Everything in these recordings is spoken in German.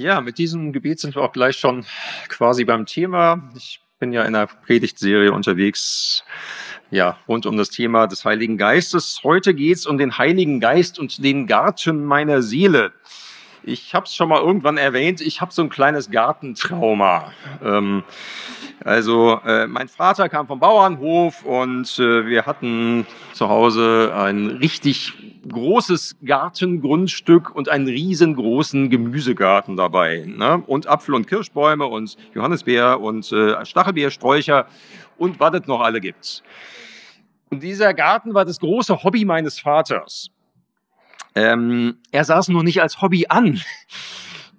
Ja, mit diesem Gebet sind wir auch gleich schon quasi beim Thema. Ich bin ja in einer Predigtserie unterwegs, ja, rund um das Thema des Heiligen Geistes. Heute geht's um den Heiligen Geist und den Garten meiner Seele. Ich habe es schon mal irgendwann erwähnt, ich habe so ein kleines Gartentrauma. Ähm, also äh, mein Vater kam vom Bauernhof und äh, wir hatten zu Hause ein richtig großes Gartengrundstück und einen riesengroßen Gemüsegarten dabei. Ne? Und Apfel- und Kirschbäume und Johannisbeer und äh, Stachelbeersträucher und was es noch alle gibt. Und dieser Garten war das große Hobby meines Vaters. Ähm, er sah es nur nicht als Hobby an.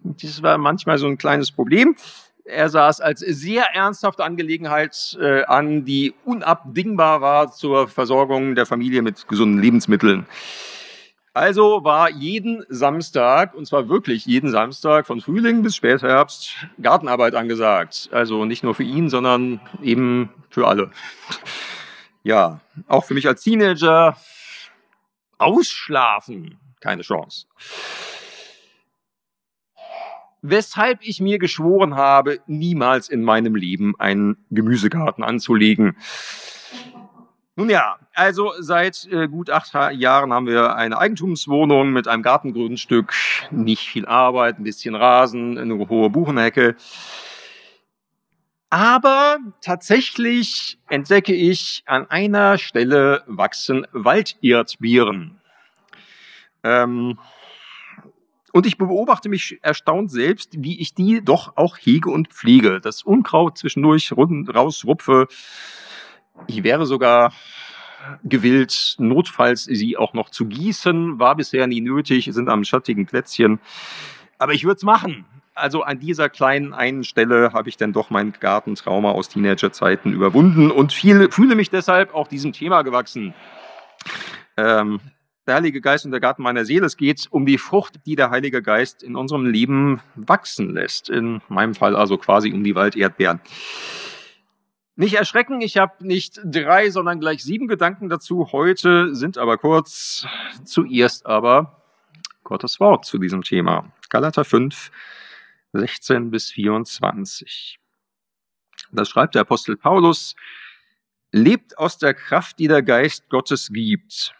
Das war manchmal so ein kleines Problem. Er sah es als sehr ernsthafte Angelegenheit äh, an, die unabdingbar war zur Versorgung der Familie mit gesunden Lebensmitteln. Also war jeden Samstag, und zwar wirklich jeden Samstag von Frühling bis Spätherbst, Gartenarbeit angesagt. Also nicht nur für ihn, sondern eben für alle. Ja, auch für mich als Teenager. Ausschlafen, keine Chance weshalb ich mir geschworen habe, niemals in meinem Leben einen Gemüsegarten anzulegen. Nun ja, also seit äh, gut acht Jahren haben wir eine Eigentumswohnung mit einem Gartengrundstück, nicht viel Arbeit, ein bisschen Rasen, eine hohe Buchenhecke. Aber tatsächlich entdecke ich, an einer Stelle wachsen Walderdbeeren. Ähm, und ich beobachte mich erstaunt selbst, wie ich die doch auch hege und pflege. Das Unkraut zwischendurch rausrupfe. Ich wäre sogar gewillt, notfalls sie auch noch zu gießen. War bisher nie nötig, sind am schattigen Plätzchen. Aber ich würde es machen. Also an dieser kleinen einen Stelle habe ich dann doch mein Gartentrauma aus Teenagerzeiten überwunden und viel, fühle mich deshalb auch diesem Thema gewachsen. Ähm, der Heilige Geist und der Garten meiner Seele. Es geht um die Frucht, die der Heilige Geist in unserem Leben wachsen lässt. In meinem Fall also quasi um die Walderdbeeren. Nicht erschrecken, ich habe nicht drei, sondern gleich sieben Gedanken dazu. Heute sind aber kurz. Zuerst aber Gottes Wort zu diesem Thema. Galater 5, 16 bis 24. Das schreibt der Apostel Paulus. Lebt aus der Kraft, die der Geist Gottes gibt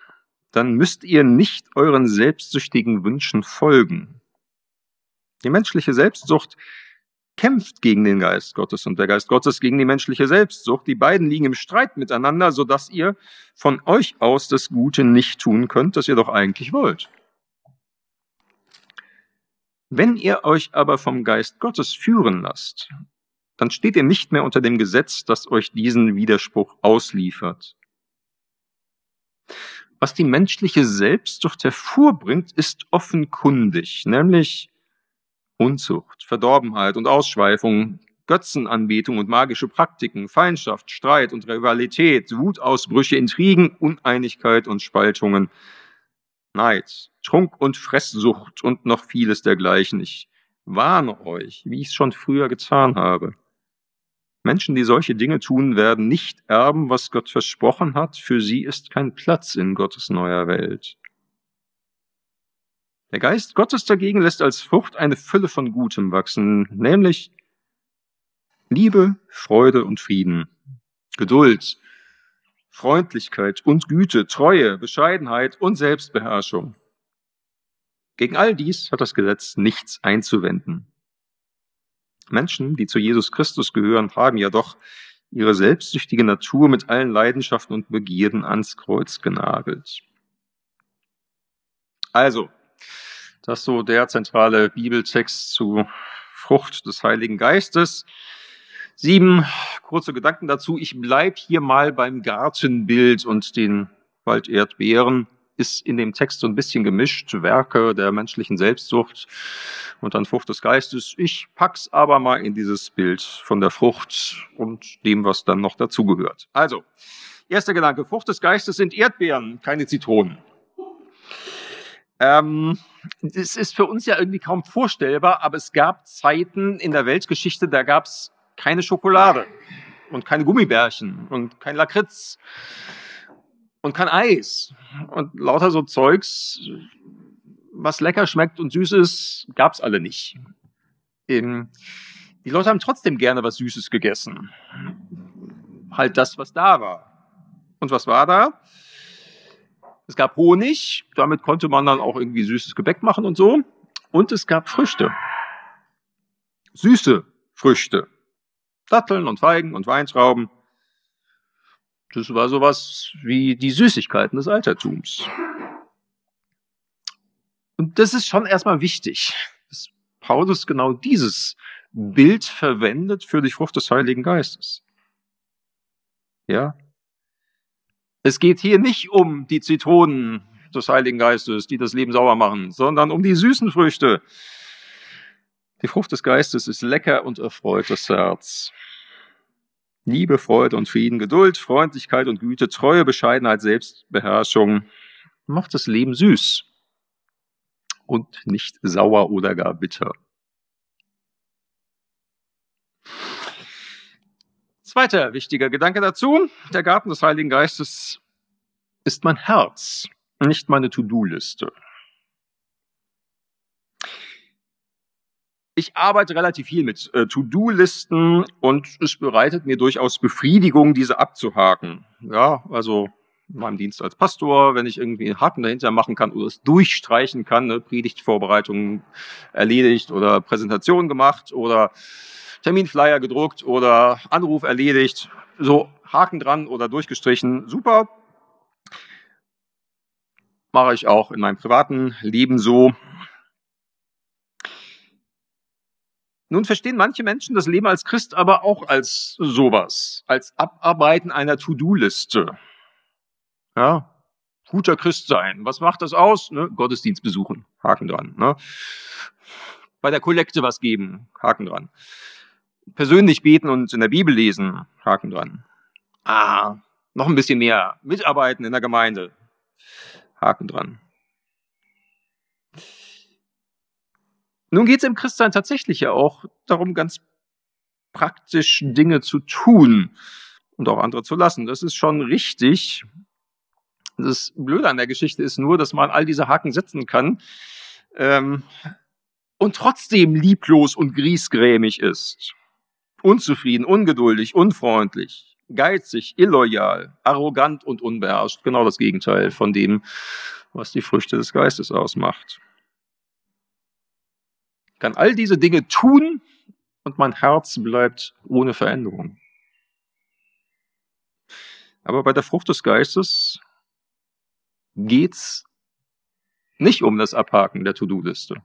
dann müsst ihr nicht euren selbstsüchtigen Wünschen folgen. Die menschliche Selbstsucht kämpft gegen den Geist Gottes und der Geist Gottes gegen die menschliche Selbstsucht. Die beiden liegen im Streit miteinander, sodass ihr von euch aus das Gute nicht tun könnt, das ihr doch eigentlich wollt. Wenn ihr euch aber vom Geist Gottes führen lasst, dann steht ihr nicht mehr unter dem Gesetz, das euch diesen Widerspruch ausliefert. Was die menschliche Selbstsucht hervorbringt, ist offenkundig, nämlich Unzucht, Verdorbenheit und Ausschweifung, Götzenanbetung und magische Praktiken, Feindschaft, Streit und Rivalität, Wutausbrüche, Intrigen, Uneinigkeit und Spaltungen, Neid, Trunk und Fresssucht und noch vieles dergleichen. Ich warne euch, wie ich es schon früher getan habe. Menschen, die solche Dinge tun, werden nicht erben, was Gott versprochen hat. Für sie ist kein Platz in Gottes neuer Welt. Der Geist Gottes dagegen lässt als Frucht eine Fülle von Gutem wachsen, nämlich Liebe, Freude und Frieden, Geduld, Freundlichkeit und Güte, Treue, Bescheidenheit und Selbstbeherrschung. Gegen all dies hat das Gesetz nichts einzuwenden. Menschen, die zu Jesus Christus gehören, haben ja doch ihre selbstsüchtige Natur mit allen Leidenschaften und Begierden ans Kreuz genagelt. Also, das ist so der zentrale Bibeltext zu Frucht des Heiligen Geistes. Sieben kurze Gedanken dazu. Ich bleib hier mal beim Gartenbild und den Walderdbeeren ist in dem Text so ein bisschen gemischt, Werke der menschlichen Selbstsucht und dann Frucht des Geistes. Ich pack's aber mal in dieses Bild von der Frucht und dem, was dann noch dazugehört. Also, erster Gedanke, Frucht des Geistes sind Erdbeeren, keine Zitronen. Ähm, es ist für uns ja irgendwie kaum vorstellbar, aber es gab Zeiten in der Weltgeschichte, da gab's keine Schokolade und keine Gummibärchen und kein Lakritz und kein Eis und lauter so Zeugs, was lecker schmeckt und süß ist, gab's alle nicht. Ähm, die Leute haben trotzdem gerne was Süßes gegessen. Halt das, was da war. Und was war da? Es gab Honig, damit konnte man dann auch irgendwie süßes Gebäck machen und so. Und es gab Früchte. Süße Früchte. Datteln und Feigen und Weintrauben. Das war sowas wie die Süßigkeiten des Altertums. Und das ist schon erstmal wichtig, dass Paulus genau dieses Bild verwendet für die Frucht des Heiligen Geistes. Ja. Es geht hier nicht um die Zitronen des Heiligen Geistes, die das Leben sauer machen, sondern um die süßen Früchte. Die Frucht des Geistes ist lecker und erfreut das Herz. Liebe, Freude und Frieden, Geduld, Freundlichkeit und Güte, Treue, Bescheidenheit, Selbstbeherrschung macht das Leben süß und nicht sauer oder gar bitter. Zweiter wichtiger Gedanke dazu. Der Garten des Heiligen Geistes ist mein Herz, nicht meine To-Do-Liste. Ich arbeite relativ viel mit äh, To-Do-Listen und es bereitet mir durchaus Befriedigung, diese abzuhaken. Ja, also in meinem Dienst als Pastor, wenn ich irgendwie einen Haken dahinter machen kann oder es durchstreichen kann, ne, Predigtvorbereitung erledigt oder Präsentation gemacht oder Terminflyer gedruckt oder Anruf erledigt, so Haken dran oder durchgestrichen, super. Mache ich auch in meinem privaten Leben so. Nun verstehen manche Menschen das Leben als Christ aber auch als sowas, als Abarbeiten einer To-Do-Liste. Ja, guter Christ sein. Was macht das aus? Ne? Gottesdienst besuchen, Haken dran. Ne? Bei der Kollekte was geben, Haken dran. Persönlich beten und in der Bibel lesen, Haken dran. Ah, noch ein bisschen mehr. Mitarbeiten in der Gemeinde, Haken dran. Nun geht es im Christsein tatsächlich ja auch darum, ganz praktisch Dinge zu tun und auch andere zu lassen. Das ist schon richtig. Das Blöde an der Geschichte ist nur, dass man all diese Haken setzen kann ähm, und trotzdem lieblos und griesgrämig ist. Unzufrieden, ungeduldig, unfreundlich, geizig, illoyal, arrogant und unbeherrscht. Genau das Gegenteil von dem, was die Früchte des Geistes ausmacht kann all diese Dinge tun und mein Herz bleibt ohne Veränderung. Aber bei der Frucht des Geistes geht's nicht um das Abhaken der To-Do-Liste,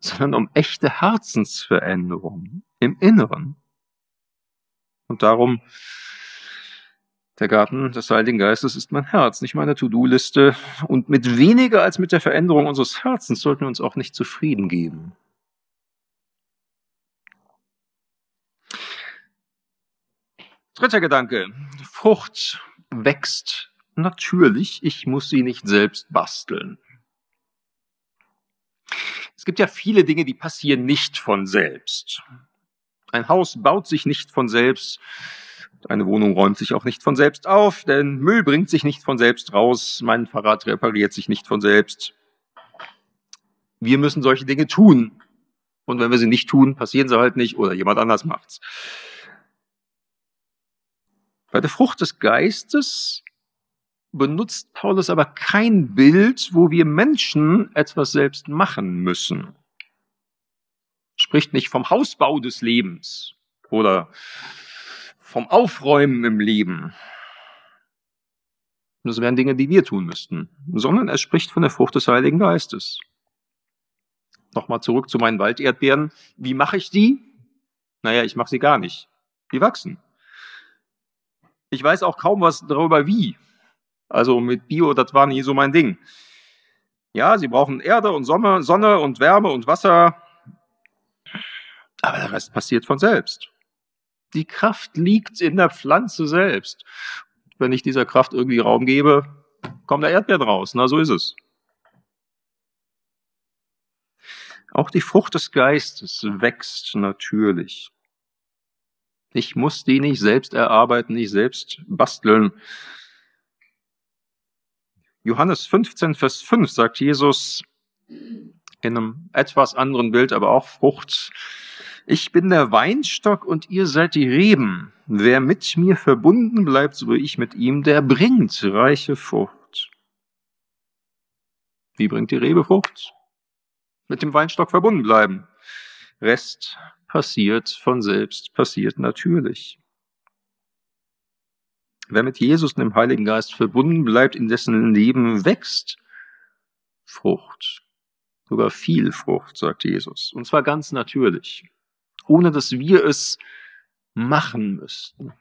sondern um echte Herzensveränderung im Inneren. Und darum, der Garten des Heiligen Geistes ist mein Herz, nicht meine To-Do-Liste. Und mit weniger als mit der Veränderung unseres Herzens sollten wir uns auch nicht zufrieden geben. Dritter Gedanke. Frucht wächst natürlich. Ich muss sie nicht selbst basteln. Es gibt ja viele Dinge, die passieren nicht von selbst. Ein Haus baut sich nicht von selbst. Eine Wohnung räumt sich auch nicht von selbst auf, denn Müll bringt sich nicht von selbst raus, mein Fahrrad repariert sich nicht von selbst. Wir müssen solche Dinge tun. Und wenn wir sie nicht tun, passieren sie halt nicht oder jemand anders macht's. Bei der Frucht des Geistes benutzt Paulus aber kein Bild, wo wir Menschen etwas selbst machen müssen. Spricht nicht vom Hausbau des Lebens oder vom Aufräumen im Leben. Das wären Dinge, die wir tun müssten, sondern er spricht von der Frucht des Heiligen Geistes. Nochmal zurück zu meinen Walderdbeeren. Wie mache ich die? Naja, ich mache sie gar nicht. Die wachsen. Ich weiß auch kaum was darüber, wie. Also mit Bio, das war nie so mein Ding. Ja, sie brauchen Erde und Sonne, Sonne und Wärme und Wasser. Aber der Rest passiert von selbst. Die Kraft liegt in der Pflanze selbst. Wenn ich dieser Kraft irgendwie Raum gebe, kommt der Erdbeeren raus. Na, so ist es. Auch die Frucht des Geistes wächst natürlich. Ich muss die nicht selbst erarbeiten, nicht selbst basteln. Johannes 15, Vers 5 sagt Jesus in einem etwas anderen Bild, aber auch Frucht. Ich bin der Weinstock und ihr seid die Reben. Wer mit mir verbunden bleibt, so wie ich mit ihm, der bringt reiche Frucht. Wie bringt die Rebe Frucht? Mit dem Weinstock verbunden bleiben. Rest passiert von selbst, passiert natürlich. Wer mit Jesus und dem Heiligen Geist verbunden bleibt, in dessen Leben wächst Frucht. Sogar viel Frucht, sagt Jesus. Und zwar ganz natürlich ohne dass wir es machen müssten.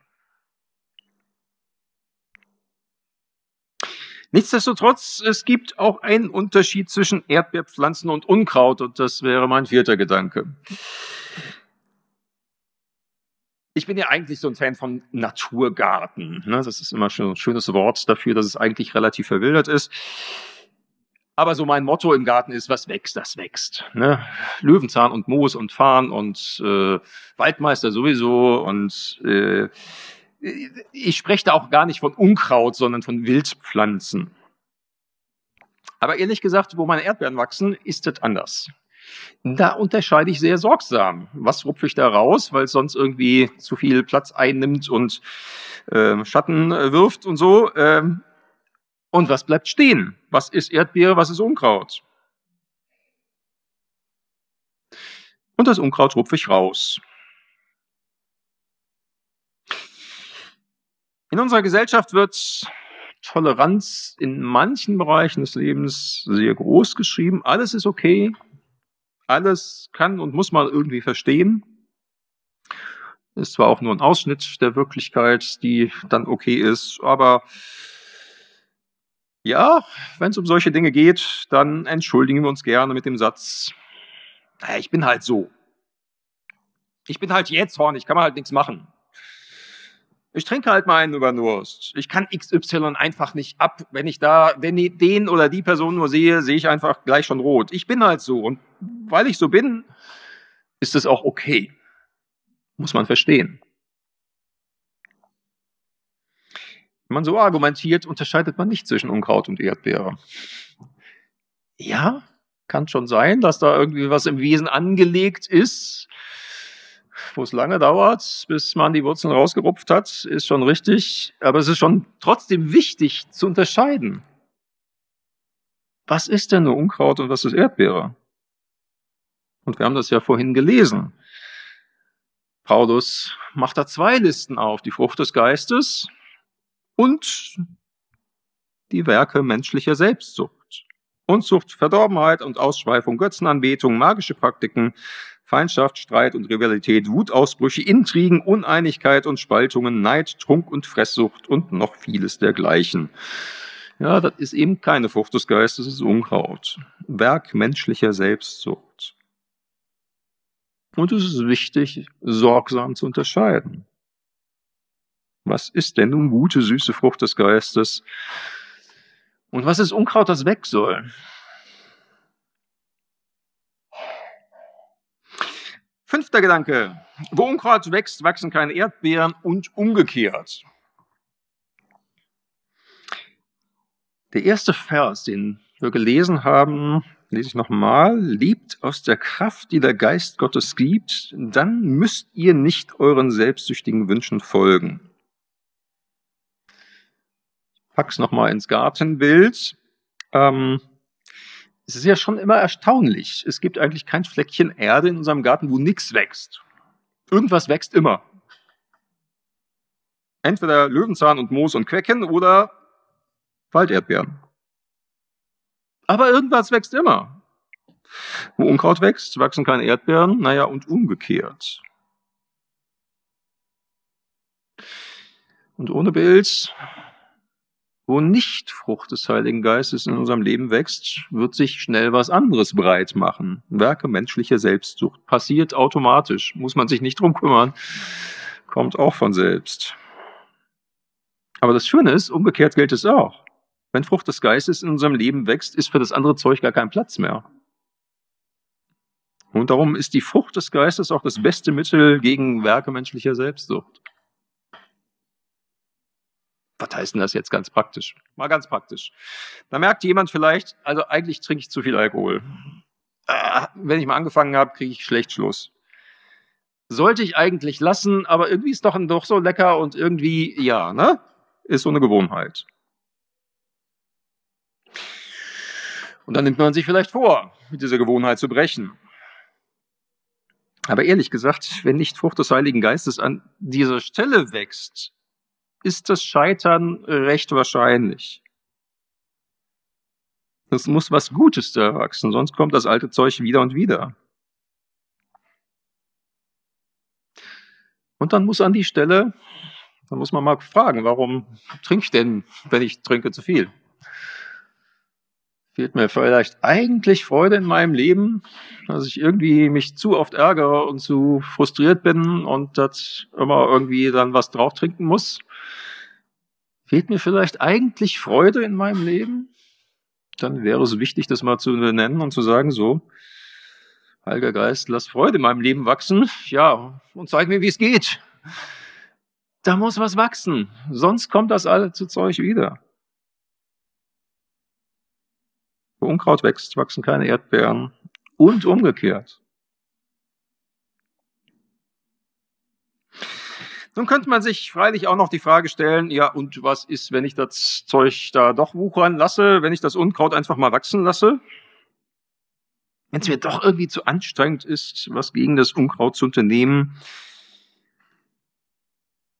Nichtsdestotrotz, es gibt auch einen Unterschied zwischen Erdbeerpflanzen und Unkraut und das wäre mein vierter Gedanke. Ich bin ja eigentlich so ein Fan von Naturgarten. Ne? Das ist immer schon ein schönes Wort dafür, dass es eigentlich relativ verwildert ist. Aber so mein Motto im Garten ist, was wächst, das wächst. Ne? Löwenzahn und Moos und Farn und äh, Waldmeister sowieso. Und äh, ich spreche da auch gar nicht von Unkraut, sondern von Wildpflanzen. Aber ehrlich gesagt, wo meine Erdbeeren wachsen, ist das anders. Da unterscheide ich sehr sorgsam. Was rupfe ich da raus, weil es sonst irgendwie zu viel Platz einnimmt und äh, Schatten wirft und so. Ähm, und was bleibt stehen? Was ist Erdbeere, was ist Unkraut? Und das Unkraut rupfe ich raus. In unserer Gesellschaft wird Toleranz in manchen Bereichen des Lebens sehr groß geschrieben. Alles ist okay. Alles kann und muss man irgendwie verstehen. Ist zwar auch nur ein Ausschnitt der Wirklichkeit, die dann okay ist, aber ja, wenn es um solche Dinge geht, dann entschuldigen wir uns gerne mit dem Satz, naja, ich bin halt so. Ich bin halt jetzt horn, ich kann mal halt nichts machen. Ich trinke halt mal einen über Durst. Ich kann XY einfach nicht ab. Wenn ich da, wenn ich den oder die Person nur sehe, sehe ich einfach gleich schon rot. Ich bin halt so. Und weil ich so bin, ist es auch okay. Muss man verstehen. Wenn man so argumentiert, unterscheidet man nicht zwischen Unkraut und Erdbeere. Ja, kann schon sein, dass da irgendwie was im Wesen angelegt ist, wo es lange dauert, bis man die Wurzeln rausgerupft hat, ist schon richtig. Aber es ist schon trotzdem wichtig zu unterscheiden. Was ist denn nur Unkraut und was ist Erdbeere? Und wir haben das ja vorhin gelesen. Paulus macht da zwei Listen auf. Die Frucht des Geistes und die Werke menschlicher Selbstsucht. Unzucht, Verdorbenheit und Ausschweifung, Götzenanbetung, magische Praktiken, Feindschaft, Streit und Rivalität, Wutausbrüche, Intrigen, Uneinigkeit und Spaltungen, Neid, Trunk und Fresssucht und noch vieles dergleichen. Ja, das ist eben keine Frucht des Geistes, das ist Unkraut. Werk menschlicher Selbstsucht. Und es ist wichtig, sorgsam zu unterscheiden. Was ist denn nun gute, süße Frucht des Geistes? Und was ist Unkraut, das weg soll? Fünfter Gedanke. Wo Unkraut wächst, wachsen keine Erdbeeren und umgekehrt. Der erste Vers, den wir gelesen haben, lese ich nochmal. Liebt aus der Kraft, die der Geist Gottes gibt, dann müsst ihr nicht euren selbstsüchtigen Wünschen folgen pack's nochmal ins Gartenbild. Ähm, es ist ja schon immer erstaunlich. Es gibt eigentlich kein Fleckchen Erde in unserem Garten, wo nichts wächst. Irgendwas wächst immer. Entweder Löwenzahn und Moos und Quecken oder Walderdbeeren. Aber irgendwas wächst immer. Wo Unkraut wächst, wachsen keine Erdbeeren, naja, und umgekehrt. Und ohne Bild wo nicht Frucht des Heiligen Geistes in unserem Leben wächst, wird sich schnell was anderes breit machen. Werke menschlicher Selbstsucht. Passiert automatisch. Muss man sich nicht drum kümmern. Kommt auch von selbst. Aber das Schöne ist, umgekehrt gilt es auch. Wenn Frucht des Geistes in unserem Leben wächst, ist für das andere Zeug gar kein Platz mehr. Und darum ist die Frucht des Geistes auch das beste Mittel gegen Werke menschlicher Selbstsucht. Was heißt denn das jetzt ganz praktisch? Mal ganz praktisch. Da merkt jemand vielleicht, also eigentlich trinke ich zu viel Alkohol. Ah, wenn ich mal angefangen habe, kriege ich schlecht Schluss. sollte ich eigentlich lassen, aber irgendwie ist doch doch so lecker und irgendwie, ja, ne? Ist so eine Gewohnheit. Und dann nimmt man sich vielleicht vor, mit dieser Gewohnheit zu brechen. Aber ehrlich gesagt, wenn nicht Frucht des Heiligen Geistes an dieser Stelle wächst, ist das Scheitern recht wahrscheinlich. Es muss was Gutes da wachsen, sonst kommt das alte Zeug wieder und wieder. Und dann muss an die Stelle, dann muss man mal fragen, warum trinke ich denn, wenn ich trinke, zu viel? Fehlt mir vielleicht eigentlich Freude in meinem Leben, dass ich irgendwie mich zu oft ärgere und zu frustriert bin und das immer irgendwie dann was drauf trinken muss? Fehlt mir vielleicht eigentlich Freude in meinem Leben? Dann wäre es wichtig, das mal zu benennen und zu sagen, so, Heiliger Geist, lass Freude in meinem Leben wachsen. Ja, und zeig mir, wie es geht. Da muss was wachsen. Sonst kommt das alle zu Zeug wieder. Wo Unkraut wächst, wachsen keine Erdbeeren. Und umgekehrt. Nun könnte man sich freilich auch noch die Frage stellen, ja, und was ist, wenn ich das Zeug da doch wuchern lasse, wenn ich das Unkraut einfach mal wachsen lasse? wenn es mir doch irgendwie zu anstrengend ist, was gegen das Unkraut zu unternehmen.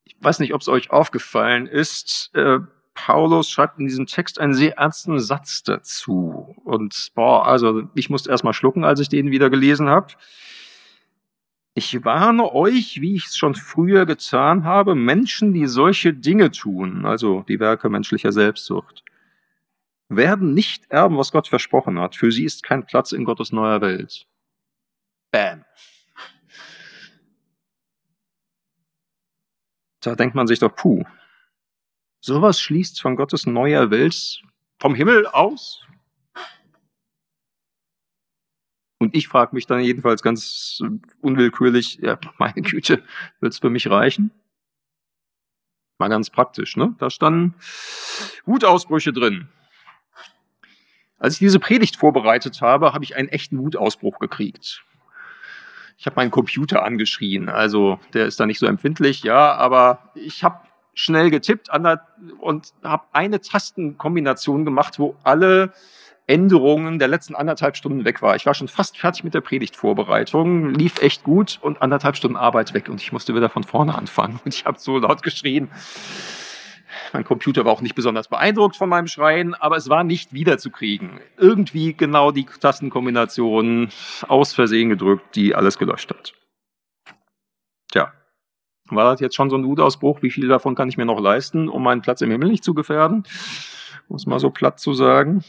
Ich weiß nicht, ob es euch aufgefallen ist. Äh, Paulus schreibt in diesem Text einen sehr ernsten Satz dazu. Und boah, also ich musste erst mal schlucken, als ich den wieder gelesen habe. Ich warne euch, wie ich es schon früher getan habe, Menschen, die solche Dinge tun, also die Werke menschlicher Selbstsucht, werden nicht erben, was Gott versprochen hat. Für sie ist kein Platz in Gottes neuer Welt. Bam. Da denkt man sich doch, puh, sowas schließt von Gottes neuer Welt vom Himmel aus? Und ich frage mich dann jedenfalls ganz unwillkürlich, ja, meine Güte, wird's für mich reichen? Mal ganz praktisch, ne? Da standen Wutausbrüche drin. Als ich diese Predigt vorbereitet habe, habe ich einen echten Wutausbruch gekriegt. Ich habe meinen Computer angeschrien, also der ist da nicht so empfindlich, ja, aber ich habe schnell getippt und habe eine Tastenkombination gemacht, wo alle Änderungen der letzten anderthalb Stunden weg war. Ich war schon fast fertig mit der Predigtvorbereitung, lief echt gut und anderthalb Stunden Arbeit weg und ich musste wieder von vorne anfangen und ich habe so laut geschrien. Mein Computer war auch nicht besonders beeindruckt von meinem Schreien, aber es war nicht wiederzukriegen. Irgendwie genau die Tastenkombination aus Versehen gedrückt, die alles gelöscht hat. Tja, war das jetzt schon so ein Wutausbruch? Wie viel davon kann ich mir noch leisten, um meinen Platz im Himmel nicht zu gefährden? Muss mal so platt zu sagen.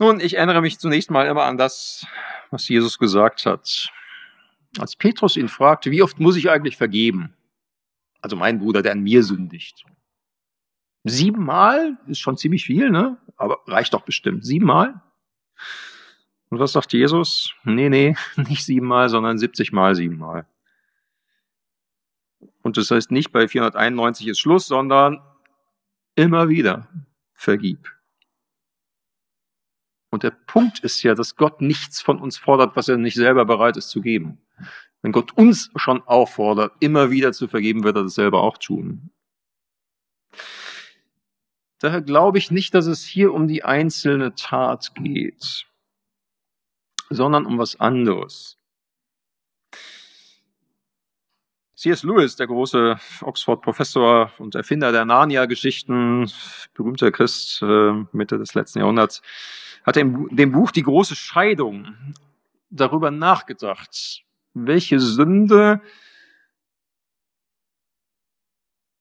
Nun, ich erinnere mich zunächst mal immer an das, was Jesus gesagt hat. Als Petrus ihn fragte, wie oft muss ich eigentlich vergeben? Also mein Bruder, der an mir sündigt. Siebenmal ist schon ziemlich viel, ne? Aber reicht doch bestimmt. Siebenmal? Und was sagt Jesus? Nee, nee, nicht siebenmal, sondern 70 mal siebenmal. Und das heißt nicht bei 491 ist Schluss, sondern immer wieder vergib. Und der Punkt ist ja, dass Gott nichts von uns fordert, was er nicht selber bereit ist zu geben. Wenn Gott uns schon auffordert, immer wieder zu vergeben, wird er das selber auch tun. Daher glaube ich nicht, dass es hier um die einzelne Tat geht, sondern um was anderes. C.S. Lewis, der große Oxford-Professor und Erfinder der Narnia-Geschichten, berühmter Christ äh, Mitte des letzten Jahrhunderts, hat in dem Buch Die große Scheidung darüber nachgedacht, welche Sünde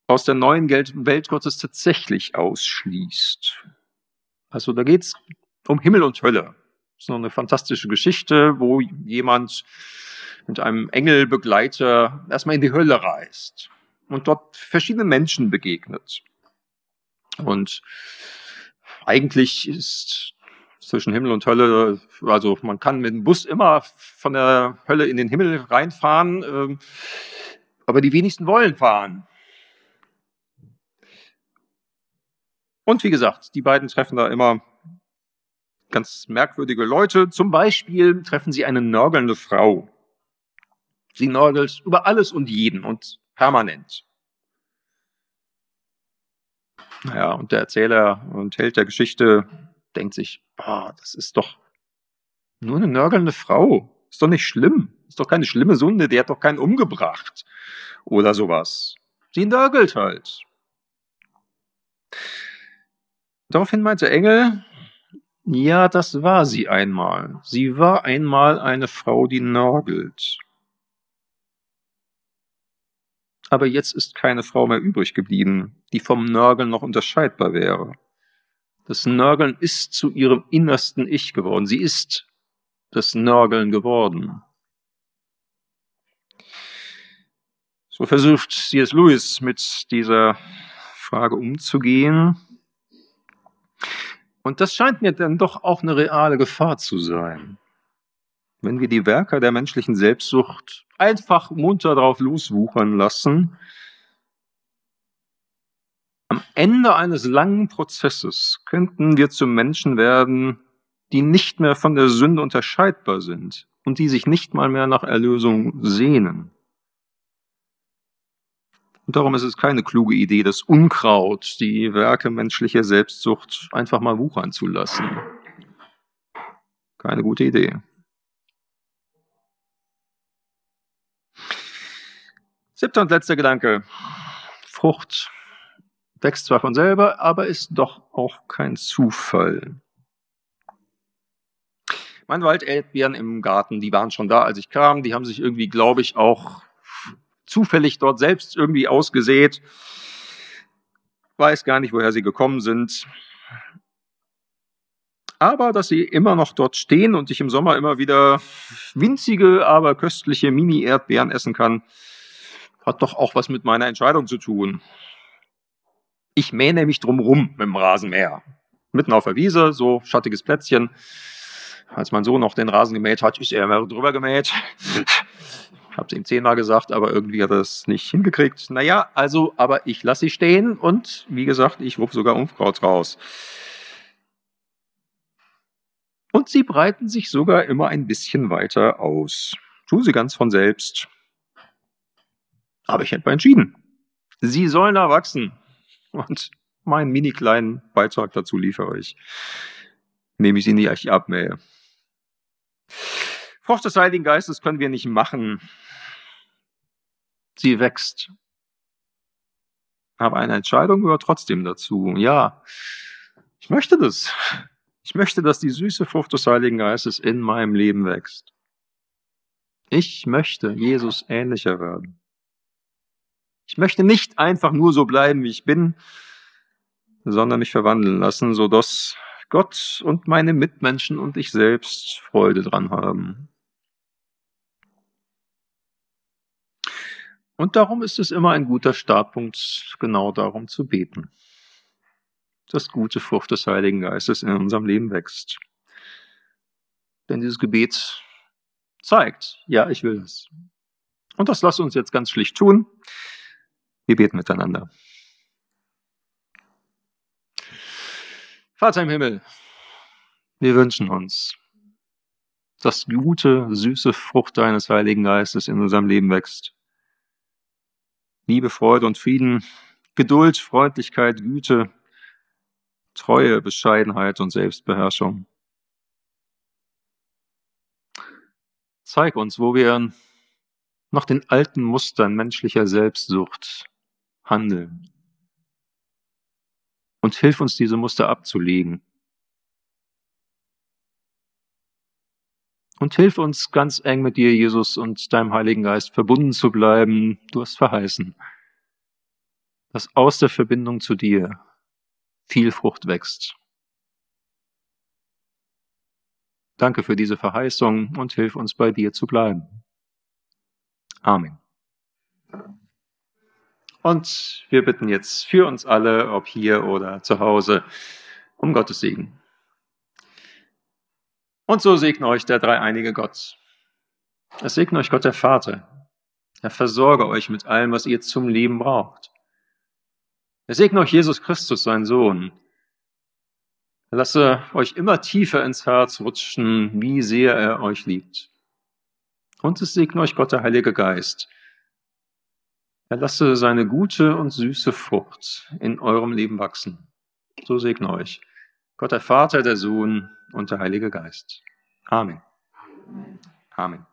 aus der neuen Welt Gottes tatsächlich ausschließt. Also da geht's um Himmel und Hölle. Das ist noch eine fantastische Geschichte, wo jemand mit einem Engelbegleiter erstmal in die Hölle reist und dort verschiedene Menschen begegnet. Und eigentlich ist zwischen Himmel und Hölle. Also man kann mit dem Bus immer von der Hölle in den Himmel reinfahren, ähm, aber die wenigsten wollen fahren. Und wie gesagt, die beiden treffen da immer ganz merkwürdige Leute. Zum Beispiel treffen sie eine nörgelnde Frau. Sie nörgelt über alles und jeden und permanent. Naja, und der Erzähler und Held der Geschichte denkt sich, boah, das ist doch nur eine nörgelnde Frau. Ist doch nicht schlimm. Ist doch keine schlimme Sunde, der hat doch keinen umgebracht. Oder sowas. Sie nörgelt halt. Daraufhin meinte Engel, ja, das war sie einmal. Sie war einmal eine Frau, die nörgelt. Aber jetzt ist keine Frau mehr übrig geblieben, die vom Nörgeln noch unterscheidbar wäre. Das Nörgeln ist zu ihrem innersten Ich geworden. Sie ist das Nörgeln geworden. So versucht C.S. Lewis mit dieser Frage umzugehen. Und das scheint mir dann doch auch eine reale Gefahr zu sein. Wenn wir die Werke der menschlichen Selbstsucht einfach munter drauf loswuchern lassen, am Ende eines langen Prozesses könnten wir zu Menschen werden, die nicht mehr von der Sünde unterscheidbar sind und die sich nicht mal mehr nach Erlösung sehnen. Und darum ist es keine kluge Idee, das Unkraut, die Werke menschlicher Selbstsucht einfach mal wuchern zu lassen. Keine gute Idee. Siebter und letzter Gedanke. Frucht wächst zwar von selber, aber ist doch auch kein Zufall. Mein Walderdbeeren im Garten, die waren schon da, als ich kam. Die haben sich irgendwie, glaube ich, auch zufällig dort selbst irgendwie ausgesät. Weiß gar nicht, woher sie gekommen sind. Aber dass sie immer noch dort stehen und ich im Sommer immer wieder winzige, aber köstliche Mini-Erdbeeren essen kann, hat doch auch was mit meiner Entscheidung zu tun. Ich mähe nämlich drumrum mit dem Rasenmäher. Mitten auf der Wiese, so schattiges Plätzchen. Als mein Sohn noch den Rasen gemäht hat, ist er immer drüber gemäht. Habe es ihm zehnmal gesagt, aber irgendwie hat er es nicht hingekriegt. Naja, also, aber ich lasse sie stehen und wie gesagt, ich rufe sogar Unkraut raus. Und sie breiten sich sogar immer ein bisschen weiter aus. Tun sie ganz von selbst. Aber ich hätte mal entschieden. Sie sollen erwachsen. Und meinen mini kleinen Beitrag dazu liefere ich. Nehme ich sie nicht abmähe. Frucht des Heiligen Geistes können wir nicht machen. Sie wächst. Aber eine Entscheidung gehört trotzdem dazu. Ja, ich möchte das. Ich möchte, dass die süße Frucht des Heiligen Geistes in meinem Leben wächst. Ich möchte Jesus ähnlicher werden. Ich möchte nicht einfach nur so bleiben, wie ich bin, sondern mich verwandeln lassen, so dass Gott und meine Mitmenschen und ich selbst Freude dran haben. Und darum ist es immer ein guter Startpunkt, genau darum zu beten. Dass gute Frucht des Heiligen Geistes in unserem Leben wächst. Denn dieses Gebet zeigt, ja, ich will es. Und das lasst uns jetzt ganz schlicht tun. Wir beten miteinander. Vater im Himmel, wir wünschen uns, dass gute, süße Frucht deines Heiligen Geistes in unserem Leben wächst Liebe, Freude und Frieden, Geduld, Freundlichkeit, Güte, Treue, Bescheidenheit und Selbstbeherrschung. Zeig uns, wo wir nach den alten Mustern menschlicher Selbstsucht handeln. Und hilf uns, diese Muster abzulegen. Und hilf uns ganz eng mit dir, Jesus, und deinem Heiligen Geist verbunden zu bleiben. Du hast verheißen, dass aus der Verbindung zu dir viel Frucht wächst. Danke für diese Verheißung und hilf uns bei dir zu bleiben. Amen. Und wir bitten jetzt für uns alle, ob hier oder zu Hause, um Gottes Segen. Und so segne euch der dreieinige Gott. Es segne euch Gott der Vater. Er versorge euch mit allem, was ihr zum Leben braucht. Er segne euch Jesus Christus, sein Sohn. Lasse euch immer tiefer ins Herz rutschen, wie sehr er euch liebt. Und es segne euch Gott, der Heilige Geist. Er lasse seine gute und süße Frucht in eurem Leben wachsen. So segne euch. Gott, der Vater, der Sohn und der Heilige Geist. Amen. Amen.